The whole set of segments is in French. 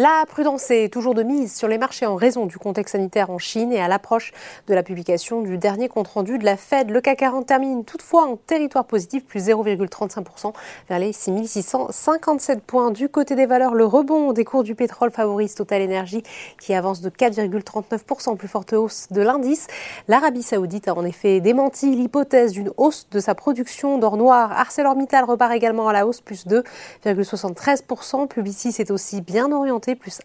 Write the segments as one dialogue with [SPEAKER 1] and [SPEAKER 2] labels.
[SPEAKER 1] La prudence est toujours de mise sur les marchés en raison du contexte sanitaire en Chine et à l'approche de la publication du dernier compte-rendu de la Fed. Le CAC 40 termine toutefois en territoire positif, plus 0,35% vers les 6657 points. Du côté des valeurs, le rebond des cours du pétrole favorise Total Energy qui avance de 4,39%, plus forte hausse de l'indice. L'Arabie saoudite a en effet démenti l'hypothèse d'une hausse de sa production d'or noir. ArcelorMittal repart également à la hausse, plus 2,73%. Publicis est aussi bien orienté plus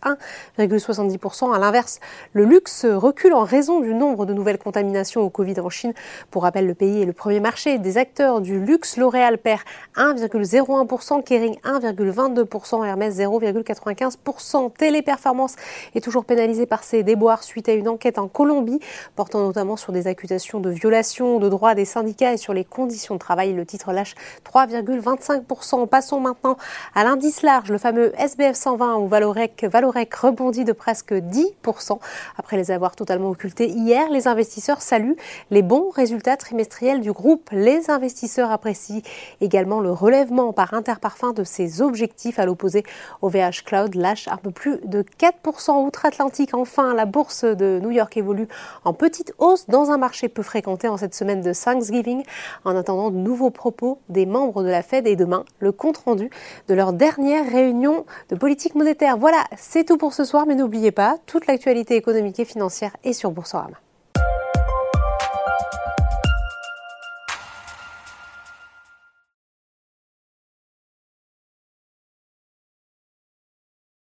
[SPEAKER 1] 1,70%. À l'inverse, le luxe recule en raison du nombre de nouvelles contaminations au Covid en Chine. Pour rappel, le pays est le premier marché des acteurs du luxe. L'Oréal perd 1,01%, Kering 1,22%, Hermès 0,95%. Téléperformance est toujours pénalisée par ses déboires suite à une enquête en Colombie, portant notamment sur des accusations de violation de droits des syndicats et sur les conditions de travail. Le titre lâche 3,25%. Passons maintenant à l'indice large, le fameux SBF 120 ou Valorec Valorec rebondit de presque 10% après les avoir totalement occultés hier. Les investisseurs saluent les bons résultats trimestriels du groupe. Les investisseurs apprécient également le relèvement par Interparfum de ses objectifs à l'opposé. OVH Cloud lâche un peu plus de 4% outre-Atlantique. Enfin, la bourse de New York évolue en petite hausse dans un marché peu fréquenté en cette semaine de Thanksgiving en attendant de nouveaux propos des membres de la Fed et demain le compte rendu de leur dernière réunion de politique monétaire. C'est tout pour ce soir, mais n'oubliez pas, toute l'actualité économique et financière est sur Boursorama.